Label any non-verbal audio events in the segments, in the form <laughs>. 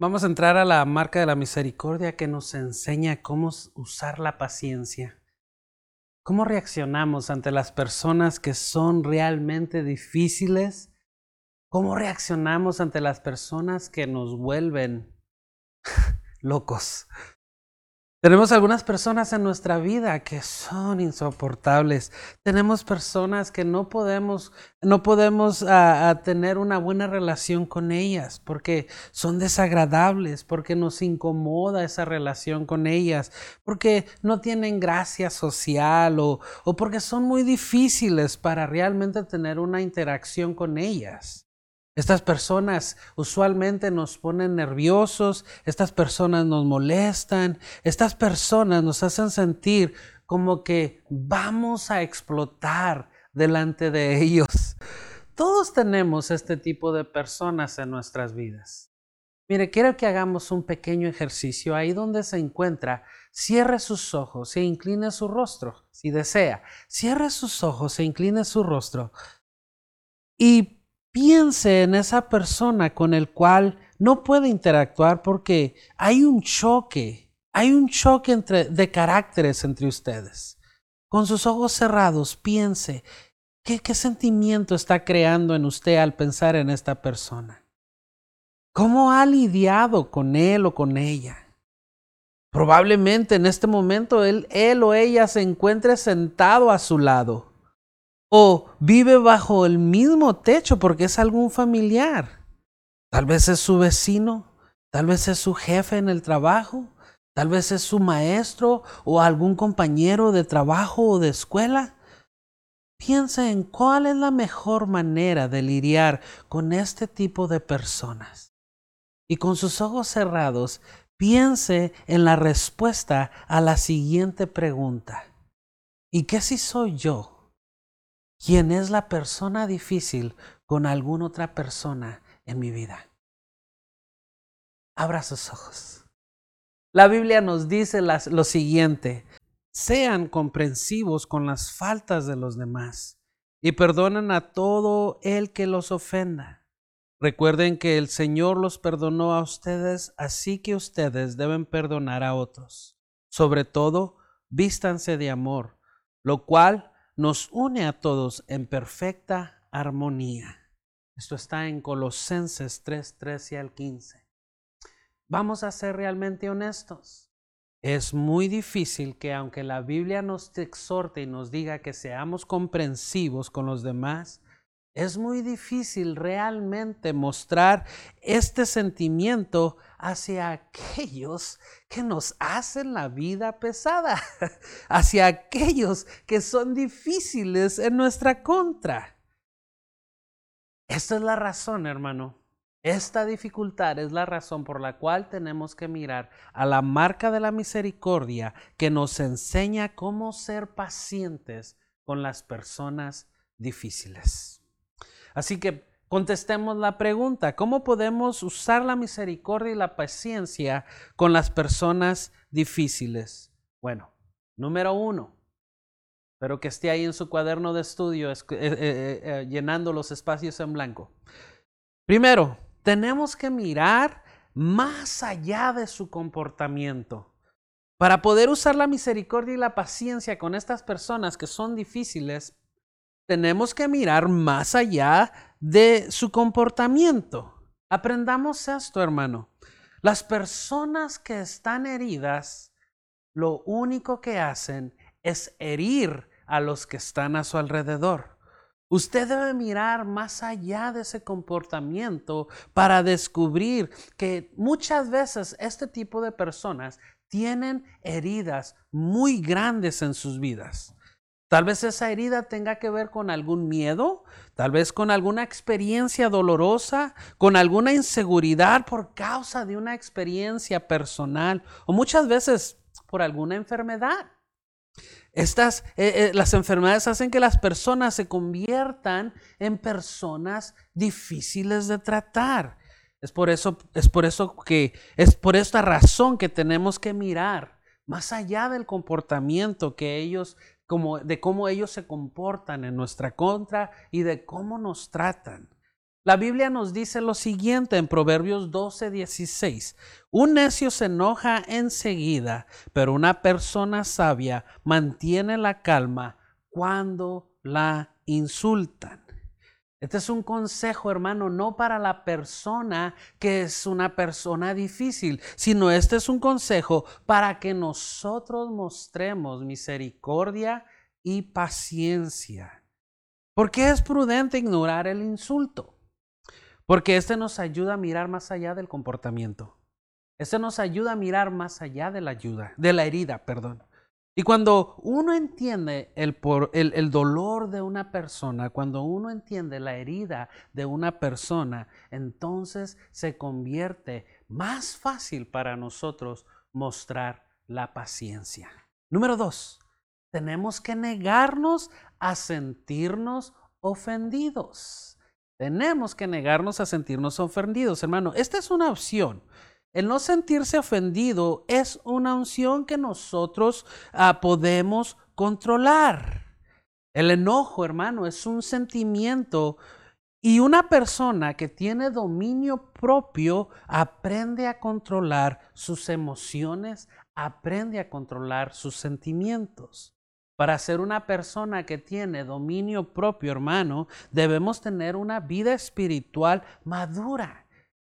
Vamos a entrar a la marca de la misericordia que nos enseña cómo usar la paciencia. ¿Cómo reaccionamos ante las personas que son realmente difíciles? ¿Cómo reaccionamos ante las personas que nos vuelven <laughs> locos? Tenemos algunas personas en nuestra vida que son insoportables. Tenemos personas que no podemos, no podemos ah, ah, tener una buena relación con ellas porque son desagradables, porque nos incomoda esa relación con ellas, porque no tienen gracia social o, o porque son muy difíciles para realmente tener una interacción con ellas. Estas personas usualmente nos ponen nerviosos, estas personas nos molestan, estas personas nos hacen sentir como que vamos a explotar delante de ellos. Todos tenemos este tipo de personas en nuestras vidas. Mire, quiero que hagamos un pequeño ejercicio ahí donde se encuentra. Cierre sus ojos e incline su rostro, si desea. Cierre sus ojos e incline su rostro. Y piense en esa persona con el cual no puede interactuar porque hay un choque, hay un choque entre, de caracteres entre ustedes. Con sus ojos cerrados, piense, ¿qué, ¿qué sentimiento está creando en usted al pensar en esta persona? ¿Cómo ha lidiado con él o con ella? Probablemente en este momento él, él o ella se encuentre sentado a su lado o vive bajo el mismo techo porque es algún familiar. Tal vez es su vecino, tal vez es su jefe en el trabajo, tal vez es su maestro o algún compañero de trabajo o de escuela. Piensa en cuál es la mejor manera de lidiar con este tipo de personas. Y con sus ojos cerrados, piense en la respuesta a la siguiente pregunta. ¿Y qué si soy yo? ¿Quién es la persona difícil con alguna otra persona en mi vida? Abra sus ojos. La Biblia nos dice lo siguiente, sean comprensivos con las faltas de los demás y perdonen a todo el que los ofenda. Recuerden que el Señor los perdonó a ustedes, así que ustedes deben perdonar a otros. Sobre todo, vístanse de amor, lo cual nos une a todos en perfecta armonía. Esto está en Colosenses 3, 13 al 15. Vamos a ser realmente honestos. Es muy difícil que aunque la Biblia nos exhorte y nos diga que seamos comprensivos con los demás, es muy difícil realmente mostrar este sentimiento hacia aquellos que nos hacen la vida pesada, <laughs> hacia aquellos que son difíciles en nuestra contra. Esta es la razón, hermano. Esta dificultad es la razón por la cual tenemos que mirar a la marca de la misericordia que nos enseña cómo ser pacientes con las personas difíciles. Así que contestemos la pregunta, ¿cómo podemos usar la misericordia y la paciencia con las personas difíciles? Bueno, número uno, pero que esté ahí en su cuaderno de estudio eh, eh, eh, llenando los espacios en blanco. Primero, tenemos que mirar más allá de su comportamiento. Para poder usar la misericordia y la paciencia con estas personas que son difíciles, tenemos que mirar más allá de su comportamiento. Aprendamos esto, hermano. Las personas que están heridas, lo único que hacen es herir a los que están a su alrededor. Usted debe mirar más allá de ese comportamiento para descubrir que muchas veces este tipo de personas tienen heridas muy grandes en sus vidas. Tal vez esa herida tenga que ver con algún miedo, tal vez con alguna experiencia dolorosa, con alguna inseguridad por causa de una experiencia personal o muchas veces por alguna enfermedad. Estas, eh, eh, las enfermedades hacen que las personas se conviertan en personas difíciles de tratar. Es por eso, es por eso que, es por esta razón que tenemos que mirar más allá del comportamiento que ellos de cómo ellos se comportan en nuestra contra y de cómo nos tratan. La Biblia nos dice lo siguiente en Proverbios 12, 16. Un necio se enoja enseguida, pero una persona sabia mantiene la calma cuando la insultan. Este es un consejo, hermano, no para la persona que es una persona difícil, sino este es un consejo para que nosotros mostremos misericordia y paciencia. ¿Por qué es prudente ignorar el insulto? Porque este nos ayuda a mirar más allá del comportamiento. Este nos ayuda a mirar más allá de la ayuda, de la herida, perdón. Y cuando uno entiende el, dolor de una persona, cuando uno entiende la herida de una persona, entonces se convierte más fácil para nosotros mostrar la paciencia. Número dos, tenemos que negarnos a sentirnos ofendidos. Tenemos que negarnos a sentirnos ofendidos, hermano. Esta es una opción. El no sentirse ofendido es una opción que nosotros ah, podemos controlar. El enojo, hermano, es un sentimiento y una persona que tiene dominio propio aprende a controlar sus emociones, aprende a controlar sus sentimientos. Para ser una persona que tiene dominio propio, hermano, debemos tener una vida espiritual madura.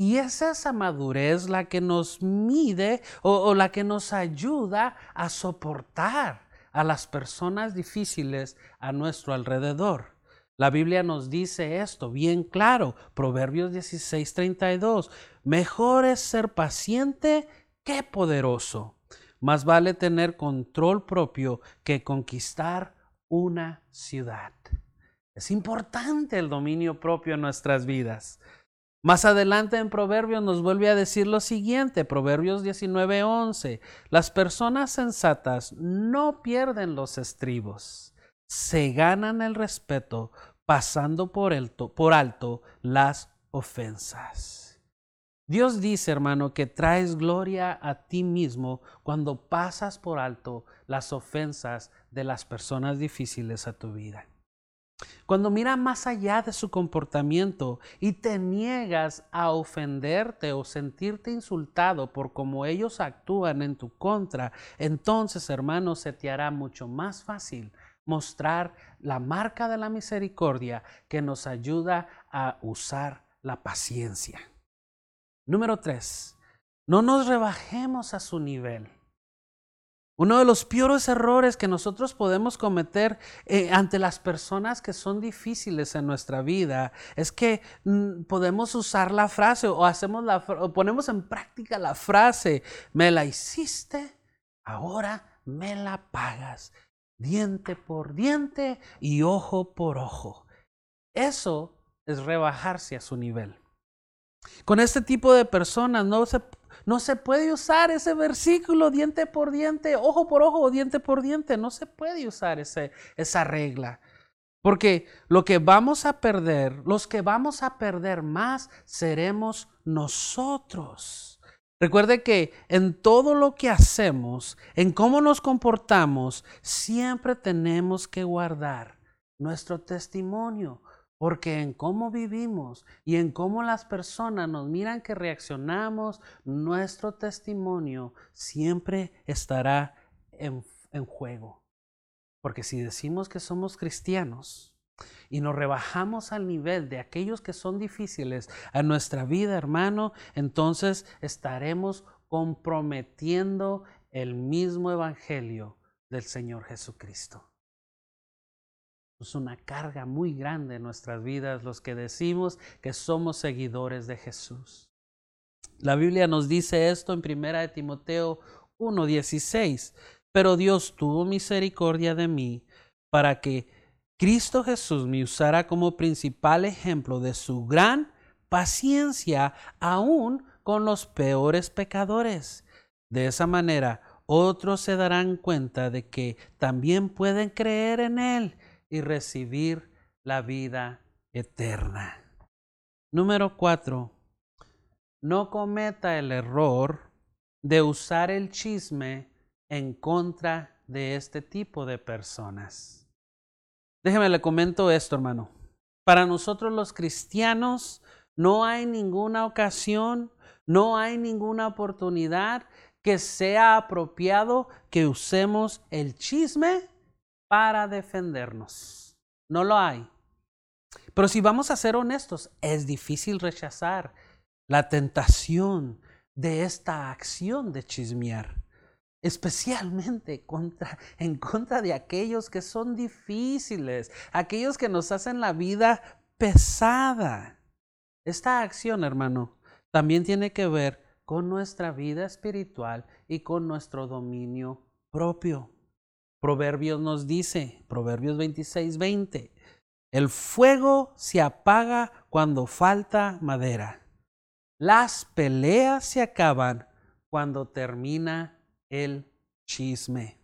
Y es esa madurez la que nos mide o, la que nos ayuda a soportar a las personas difíciles a nuestro alrededor. La Biblia nos dice esto bien claro, Proverbios 16, 32. Mejor es ser paciente que poderoso. Más vale tener control propio que conquistar una ciudad. Es importante el dominio propio en nuestras vidas. Más adelante en Proverbios nos vuelve a decir lo siguiente, Proverbios 19:11, las personas sensatas no pierden los estribos, se ganan el respeto pasando por alto, por alto las ofensas. Dios dice, hermano, que traes gloria a ti mismo cuando pasas por alto las ofensas de las personas difíciles a tu vida. Cuando miras más allá de su comportamiento y te niegas a ofenderte o sentirte insultado por cómo ellos actúan en tu contra, entonces, hermano, se te hará mucho más fácil mostrar la marca de la misericordia que nos ayuda a usar la paciencia. Número tres, no nos rebajemos a su nivel. Uno de los peores errores que nosotros podemos cometer eh, ante las personas que son difíciles en nuestra vida es que mm, podemos usar la frase o hacemos la o ponemos en práctica la frase, me la hiciste, ahora me la pagas, diente por diente y ojo por ojo. Eso es rebajarse a su nivel. Con este tipo de personas no se, no se puede usar ese versículo diente por diente, ojo por ojo diente por diente. No se puede usar ese, esa regla. Porque lo que vamos a perder, los que vamos a perder más, seremos nosotros. Recuerde que en todo lo que hacemos, en cómo nos comportamos, siempre tenemos que guardar nuestro testimonio, porque en cómo vivimos y en cómo las personas nos miran que reaccionamos, nuestro testimonio siempre estará en, juego. Porque si decimos que somos cristianos y nos rebajamos al nivel de aquellos que son difíciles a nuestra vida, hermano, entonces estaremos comprometiendo el mismo evangelio del Señor Jesucristo. Es una carga muy grande en nuestras vidas los que decimos que somos seguidores de Jesús. La Biblia nos dice esto en 1 de Timoteo 1:16, pero Dios tuvo misericordia de mí para que Cristo Jesús me usara como principal ejemplo de su gran paciencia aún con los peores pecadores. De esa manera, otros se darán cuenta de que también pueden creer en Él y recibir la vida eterna. Número cuatro, no cometa el error de usar el chisme en contra de este tipo de personas. Déjeme le comento esto, hermano. Para nosotros los cristianos no hay ninguna ocasión, no hay ninguna oportunidad que sea apropiado que usemos el chisme para defendernos. No lo hay. Pero si vamos a ser honestos, es difícil rechazar la tentación de esta acción de chismear, especialmente <laughs> en contra de aquellos que son difíciles, aquellos que nos hacen la vida pesada. Esta acción, hermano, también tiene que ver con nuestra vida espiritual y con nuestro dominio propio. Proverbios nos dice, Proverbios 26, 20, el fuego se apaga cuando falta madera. Las peleas se acaban cuando termina el chisme.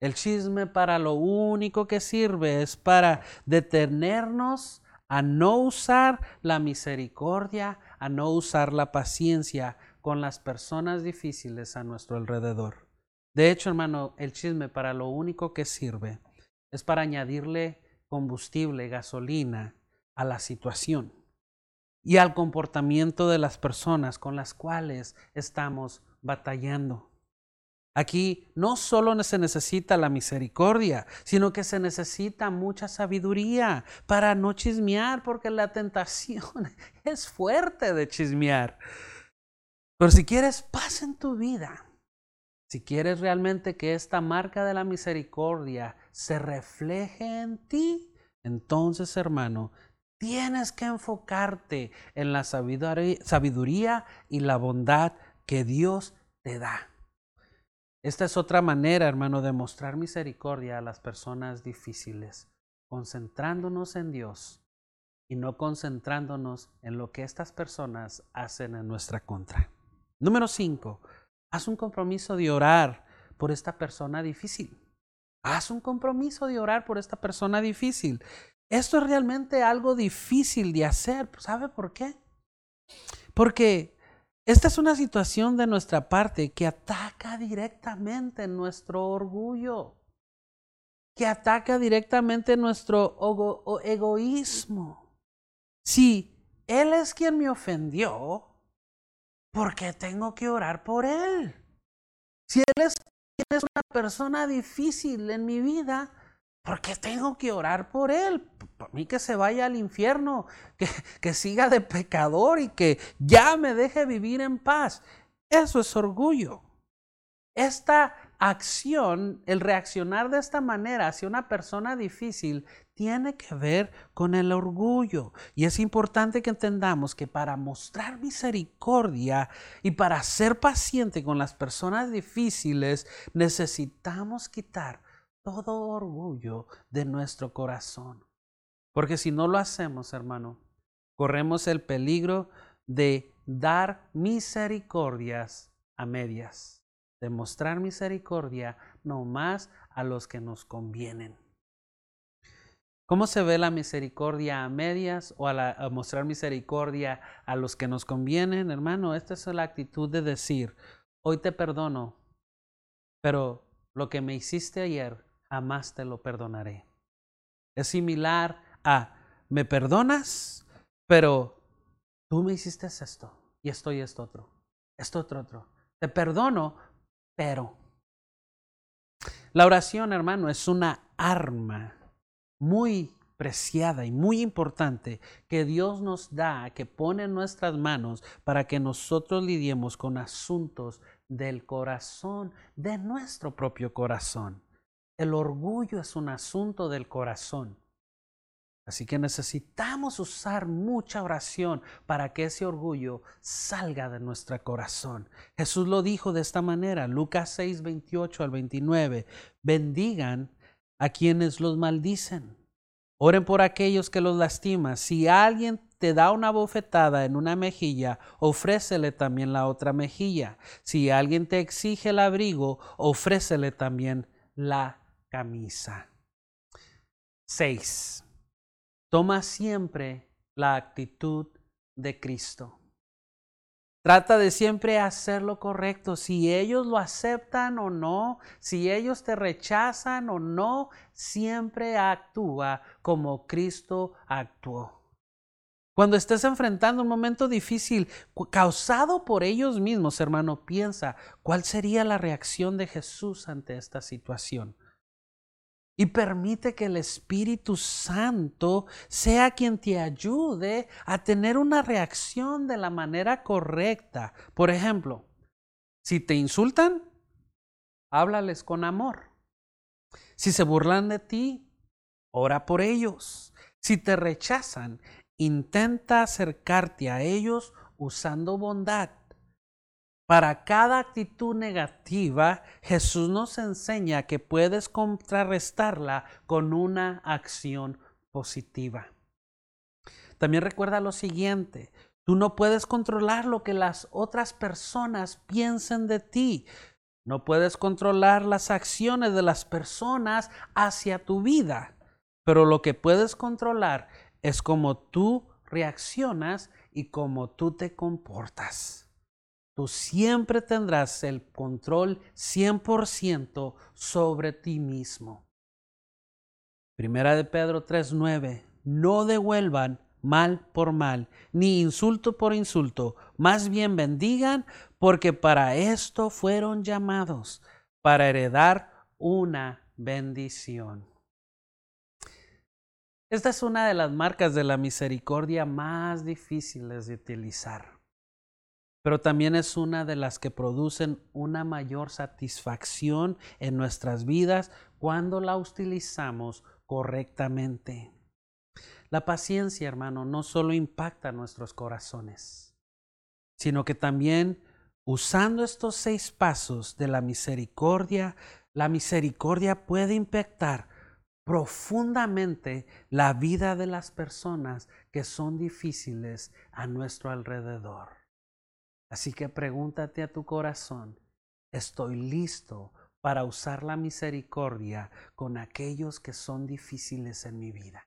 El chisme para lo único que sirve es para detenernos a no usar la misericordia, a no usar la paciencia con las personas difíciles a nuestro alrededor. De hecho, hermano, el chisme para lo único que sirve es para añadirle combustible, gasolina a la situación y al comportamiento de las personas con las cuales estamos batallando. Aquí no solo se necesita la misericordia, sino que se necesita mucha sabiduría para no chismear, porque la tentación <laughs> es fuerte de chismear. Pero si quieres paz en tu vida, si quieres realmente que esta marca de la misericordia se refleje en ti, entonces, hermano, tienes que enfocarte en la sabiduría y la bondad que Dios te da. Esta es otra manera, hermano, de mostrar misericordia a las personas difíciles, concentrándonos en Dios y no concentrándonos en lo que estas personas hacen en nuestra contra. Número cinco, haz un compromiso de orar por esta persona difícil. Haz un compromiso de orar por esta persona difícil. Esto es realmente algo difícil de hacer. ¿Sabe por qué? Porque esta es una situación de nuestra parte que ataca directamente nuestro orgullo, que ataca directamente nuestro egoísmo. Si Él es quien me ofendió, ¿por qué tengo que orar por Él? Si Él es, una persona difícil en mi vida, ¿Por qué tengo que orar por él? Para mí que se vaya al infierno, que, que siga de pecador y que ya me deje vivir en paz. Eso es orgullo. Esta acción, el reaccionar de esta manera hacia una persona difícil, tiene que ver con el orgullo. Y es importante que entendamos que para mostrar misericordia y para ser paciente con las personas difíciles, necesitamos quitar todo orgullo de nuestro corazón. Porque si no lo hacemos, hermano, corremos el peligro de dar misericordias a medias, de mostrar misericordia no más a los que nos convienen. ¿Cómo se ve la misericordia a medias o a, mostrar misericordia a los que nos convienen, hermano? Esta es la actitud de decir, hoy te perdono, pero lo que me hiciste ayer jamás te lo perdonaré. Es similar a, me perdonas, pero tú me hiciste esto y esto y esto otro, esto otro otro. Te perdono, pero... La oración, hermano, es una arma muy preciada y muy importante que Dios nos da, que pone en nuestras manos para que nosotros lidiemos con asuntos del corazón, de nuestro propio corazón. El orgullo es un asunto del corazón. Así que necesitamos usar mucha oración para que ese orgullo salga de nuestro corazón. Jesús lo dijo de esta manera, Lucas 6, 28 al 29. Bendigan a quienes los maldicen. Oren por aquellos que los lastiman. Si alguien te da una bofetada en una mejilla, ofrécele también la otra mejilla. Si alguien te exige el abrigo, ofrécele también la camisa. 6. Toma siempre la actitud de Cristo. Trata de siempre hacer lo correcto, si ellos lo aceptan o no, si ellos te rechazan o no, siempre actúa como Cristo actuó. Cuando estés enfrentando un momento difícil causado por ellos mismos, hermano, piensa cuál sería la reacción de Jesús ante esta situación y permite que el Espíritu Santo sea quien te ayude a tener una reacción de la manera correcta. Por ejemplo, si te insultan, háblales con amor. Si se burlan de ti, ora por ellos. Si te rechazan, intenta acercarte a ellos usando bondad para cada actitud negativa, Jesús nos enseña que puedes contrarrestarla con una acción positiva. También recuerda lo siguiente, tú no puedes controlar lo que las otras personas piensen de ti. No puedes controlar las acciones de las personas hacia tu vida, pero lo que puedes controlar es cómo tú reaccionas y cómo tú te comportas tú siempre tendrás el control 100% sobre ti mismo. Primera de Pedro 3:9, no devuelvan mal por mal, ni insulto por insulto, más bien bendigan, porque para esto fueron llamados, para heredar una bendición. Esta es una de las marcas de la misericordia más difíciles de utilizar pero también es una de las que producen una mayor satisfacción en nuestras vidas cuando la utilizamos correctamente. La paciencia, hermano, no solo impacta nuestros corazones, sino que también usando estos seis pasos de la misericordia, la misericordia puede impactar profundamente la vida de las personas que son difíciles a nuestro alrededor. Así que pregúntate a tu corazón, ¿estoy listo para usar la misericordia con aquellos que son difíciles en mi vida?